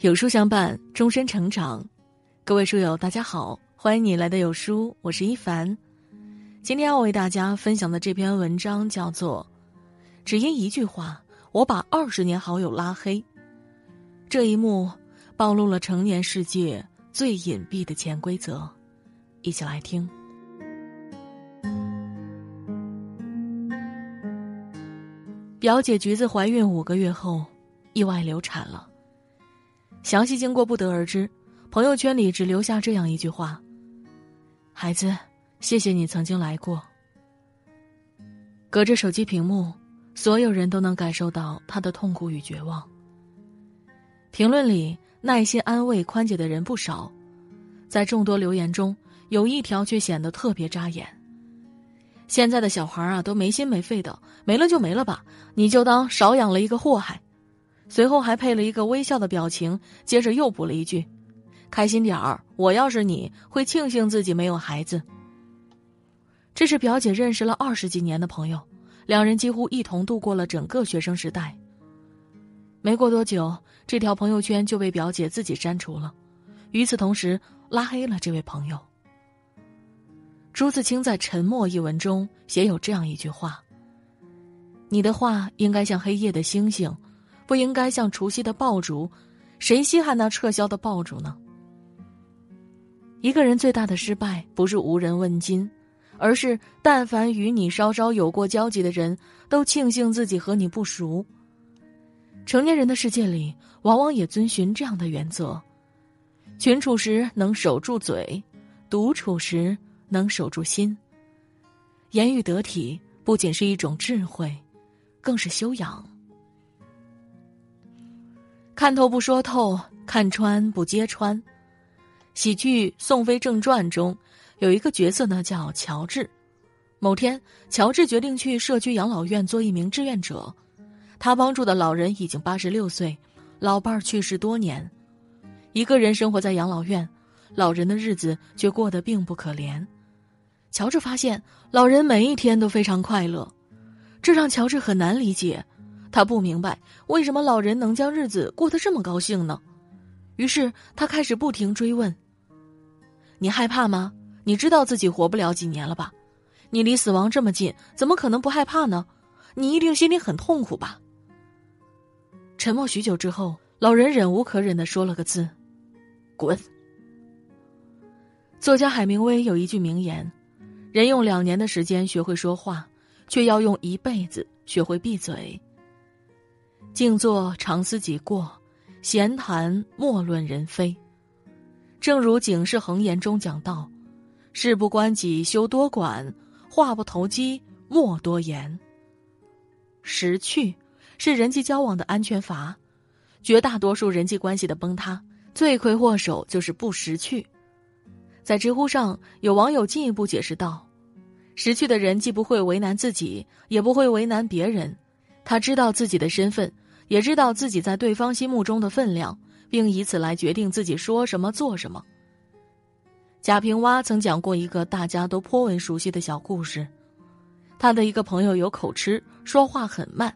有书相伴，终身成长。各位书友，大家好，欢迎你来到有书，我是一凡。今天要为大家分享的这篇文章叫做《只因一句话，我把二十年好友拉黑》。这一幕暴露了成年世界最隐蔽的潜规则，一起来听。表姐橘子怀孕五个月后，意外流产了。详细经过不得而知，朋友圈里只留下这样一句话：“孩子，谢谢你曾经来过。”隔着手机屏幕，所有人都能感受到他的痛苦与绝望。评论里耐心安慰宽解的人不少，在众多留言中，有一条却显得特别扎眼：“现在的小孩啊，都没心没肺的，没了就没了吧，你就当少养了一个祸害。”随后还配了一个微笑的表情，接着又补了一句：“开心点儿，我要是你会庆幸自己没有孩子。”这是表姐认识了二十几年的朋友，两人几乎一同度过了整个学生时代。没过多久，这条朋友圈就被表姐自己删除了，与此同时拉黑了这位朋友。朱自清在《沉默》一文中写有这样一句话：“你的话应该像黑夜的星星。”不应该像除夕的爆竹，谁稀罕那撤销的爆竹呢？一个人最大的失败，不是无人问津，而是但凡与你稍稍有过交集的人，都庆幸自己和你不熟。成年人的世界里，往往也遵循这样的原则：群处时能守住嘴，独处时能守住心。言语得体，不仅是一种智慧，更是修养。看透不说透，看穿不揭穿。喜剧《宋飞正传》中有一个角色呢，叫乔治。某天，乔治决定去社区养老院做一名志愿者。他帮助的老人已经八十六岁，老伴儿去世多年，一个人生活在养老院，老人的日子却过得并不可怜。乔治发现，老人每一天都非常快乐，这让乔治很难理解。他不明白为什么老人能将日子过得这么高兴呢？于是他开始不停追问：“你害怕吗？你知道自己活不了几年了吧？你离死亡这么近，怎么可能不害怕呢？你一定心里很痛苦吧？”沉默许久之后，老人忍无可忍的说了个字：“滚。”作家海明威有一句名言：“人用两年的时间学会说话，却要用一辈子学会闭嘴。”静坐常思己过，闲谈莫论人非。正如《警世恒言》中讲到：“事不关己休多管，话不投机莫多言。”识趣是人际交往的安全阀，绝大多数人际关系的崩塌，罪魁祸首就是不识趣。在知乎上，有网友进一步解释道：“识趣的人既不会为难自己，也不会为难别人，他知道自己的身份。”也知道自己在对方心目中的分量，并以此来决定自己说什么做什么。贾平凹曾讲过一个大家都颇为熟悉的小故事：他的一个朋友有口吃，说话很慢。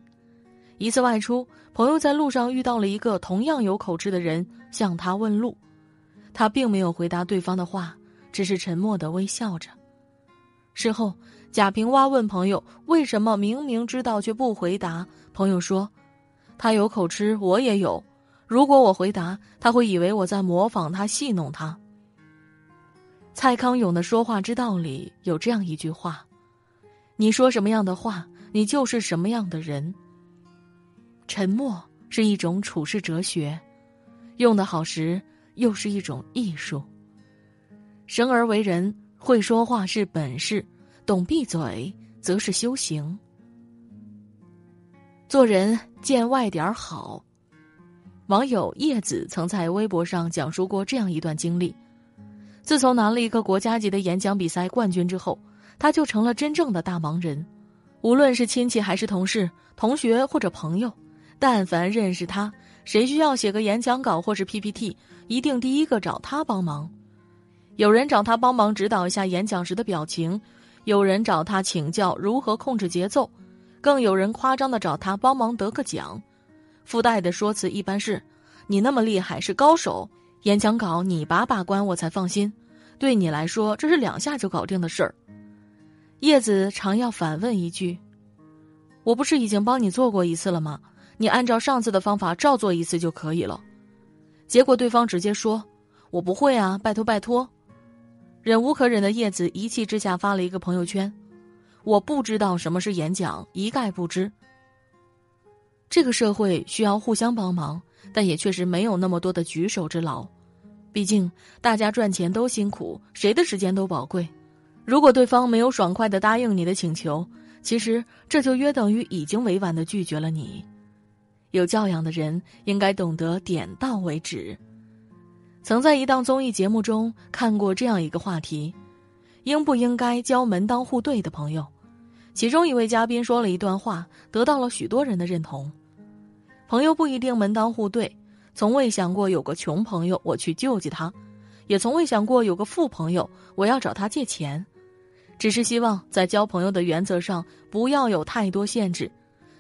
一次外出，朋友在路上遇到了一个同样有口吃的人，向他问路，他并没有回答对方的话，只是沉默的微笑着。事后，贾平凹问朋友：“为什么明明知道却不回答？”朋友说。他有口吃，我也有。如果我回答，他会以为我在模仿他，戏弄他。蔡康永的说话之道里有这样一句话：“你说什么样的话，你就是什么样的人。”沉默是一种处世哲学，用得好时又是一种艺术。生而为人，会说话是本事，懂闭嘴则是修行。做人见外点好。网友叶子曾在微博上讲述过这样一段经历：自从拿了一个国家级的演讲比赛冠军之后，他就成了真正的大忙人。无论是亲戚还是同事、同学或者朋友，但凡认识他，谁需要写个演讲稿或是 PPT，一定第一个找他帮忙。有人找他帮忙指导一下演讲时的表情，有人找他请教如何控制节奏。更有人夸张的找他帮忙得个奖，附带的说辞一般是：“你那么厉害，是高手，演讲稿你把把关，我才放心。对你来说，这是两下就搞定的事儿。叶子常要反问一句：“我不是已经帮你做过一次了吗？你按照上次的方法照做一次就可以了。”结果对方直接说：“我不会啊，拜托拜托。”忍无可忍的叶子一气之下发了一个朋友圈：“我不知道什么是演讲，一概不知。”这个社会需要互相帮忙，但也确实没有那么多的举手之劳。毕竟大家赚钱都辛苦，谁的时间都宝贵。如果对方没有爽快的答应你的请求，其实这就约等于已经委婉的拒绝了你。有教养的人应该懂得点到为止。曾在一档综艺节目中看过这样一个话题：应不应该交门当户对的朋友？其中一位嘉宾说了一段话，得到了许多人的认同。朋友不一定门当户对，从未想过有个穷朋友我去救济他，也从未想过有个富朋友我要找他借钱，只是希望在交朋友的原则上不要有太多限制，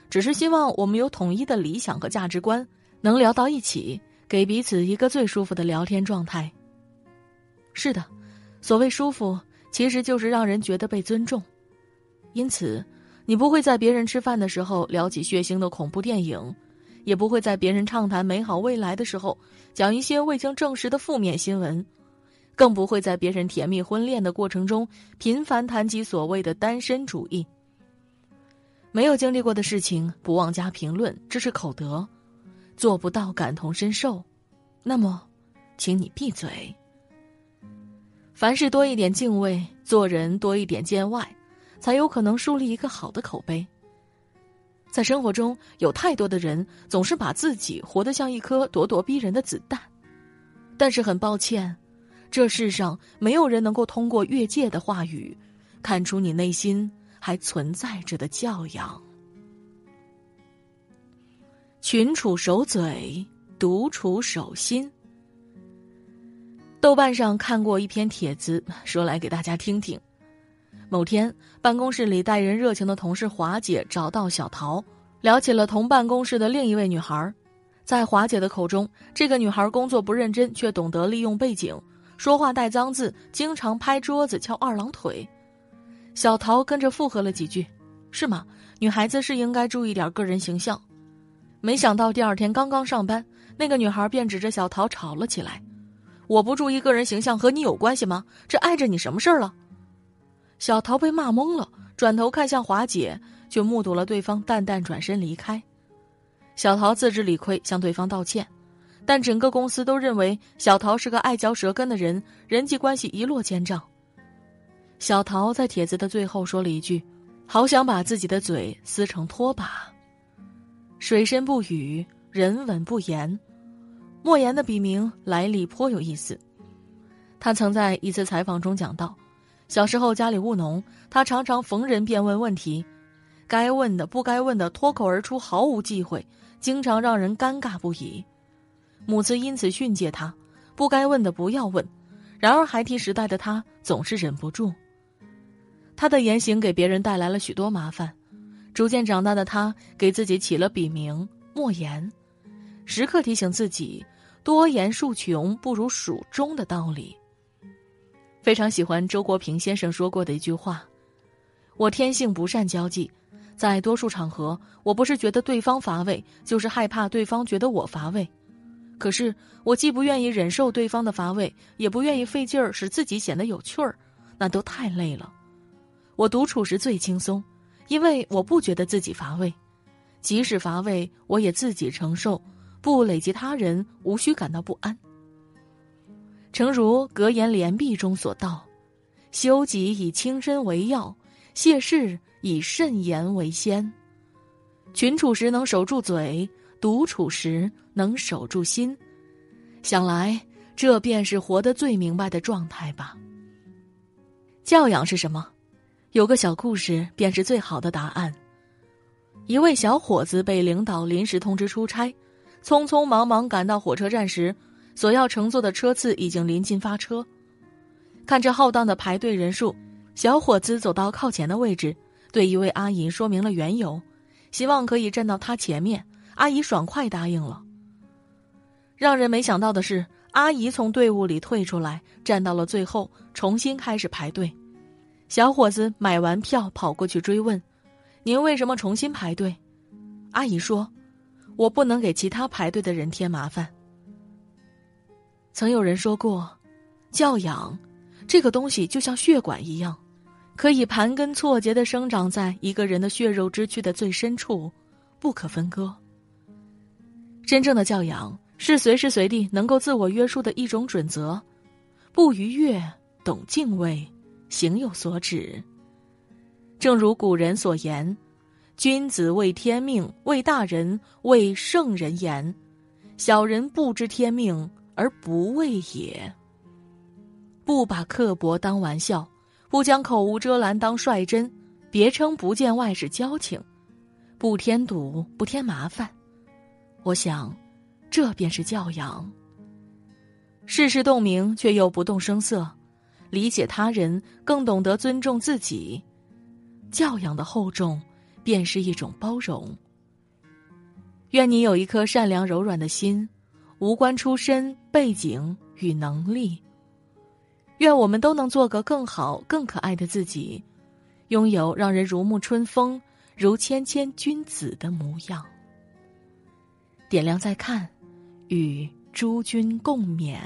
只是希望我们有统一的理想和价值观，能聊到一起，给彼此一个最舒服的聊天状态。是的，所谓舒服，其实就是让人觉得被尊重，因此，你不会在别人吃饭的时候聊起血腥的恐怖电影。也不会在别人畅谈美好未来的时候讲一些未经证实的负面新闻，更不会在别人甜蜜婚恋的过程中频繁谈及所谓的单身主义。没有经历过的事情不妄加评论，这是口德；做不到感同身受，那么，请你闭嘴。凡事多一点敬畏，做人多一点见外，才有可能树立一个好的口碑。在生活中，有太多的人总是把自己活得像一颗咄咄逼人的子弹，但是很抱歉，这世上没有人能够通过越界的话语，看出你内心还存在着的教养。群处守嘴，独处守心。豆瓣上看过一篇帖子，说来给大家听听。某天，办公室里待人热情的同事华姐找到小桃，聊起了同办公室的另一位女孩。在华姐的口中，这个女孩工作不认真，却懂得利用背景，说话带脏字，经常拍桌子翘二郎腿。小桃跟着附和了几句：“是吗？女孩子是应该注意点个人形象。”没想到第二天刚刚上班，那个女孩便指着小桃吵了起来：“我不注意个人形象和你有关系吗？这碍着你什么事儿了？”小桃被骂懵了，转头看向华姐，却目睹了对方淡淡转身离开。小桃自知理亏，向对方道歉，但整个公司都认为小桃是个爱嚼舌根的人，人际关系一落千丈。小桃在帖子的最后说了一句：“好想把自己的嘴撕成拖把。”水深不语，人稳不言。莫言的笔名来历颇有意思，他曾在一次采访中讲到。小时候家里务农，他常常逢人便问问题，该问的不该问的脱口而出，毫无忌讳，经常让人尴尬不已。母亲因此训诫他，不该问的不要问。然而孩提时代的他总是忍不住。他的言行给别人带来了许多麻烦，逐渐长大的他给自己起了笔名莫言，时刻提醒自己多言数穷不如数中的道理。非常喜欢周国平先生说过的一句话：“我天性不善交际，在多数场合，我不是觉得对方乏味，就是害怕对方觉得我乏味。可是我既不愿意忍受对方的乏味，也不愿意费劲儿使自己显得有趣儿，那都太累了。我独处时最轻松，因为我不觉得自己乏味，即使乏味，我也自己承受，不累及他人，无需感到不安。”诚如《格言联璧》中所道：“修己以清身为要，谢事以慎言为先。群处时能守住嘴，独处时能守住心。想来，这便是活得最明白的状态吧。教养是什么？有个小故事便是最好的答案。一位小伙子被领导临时通知出差，匆匆忙忙赶到火车站时。所要乘坐的车次已经临近发车，看着浩荡的排队人数，小伙子走到靠前的位置，对一位阿姨说明了缘由，希望可以站到他前面。阿姨爽快答应了。让人没想到的是，阿姨从队伍里退出来，站到了最后，重新开始排队。小伙子买完票跑过去追问：“您为什么重新排队？”阿姨说：“我不能给其他排队的人添麻烦。”曾有人说过，教养这个东西就像血管一样，可以盘根错节的生长在一个人的血肉之躯的最深处，不可分割。真正的教养。是随时随地能够自我约束的一种准则，不逾越，懂敬畏，行有所止。正如古人所言：“君子为天命，为大人，为圣人言；小人不知天命而不畏也。”不把刻薄当玩笑，不将口无遮拦当率真，别称不见外是交情，不添堵，不添麻烦。我想。这便是教养。事事洞明却又不动声色，理解他人更懂得尊重自己，教养的厚重便是一种包容。愿你有一颗善良柔软的心，无关出身背景与能力。愿我们都能做个更好、更可爱的自己，拥有让人如沐春风、如谦谦君子的模样。点亮再看。与诸君共勉。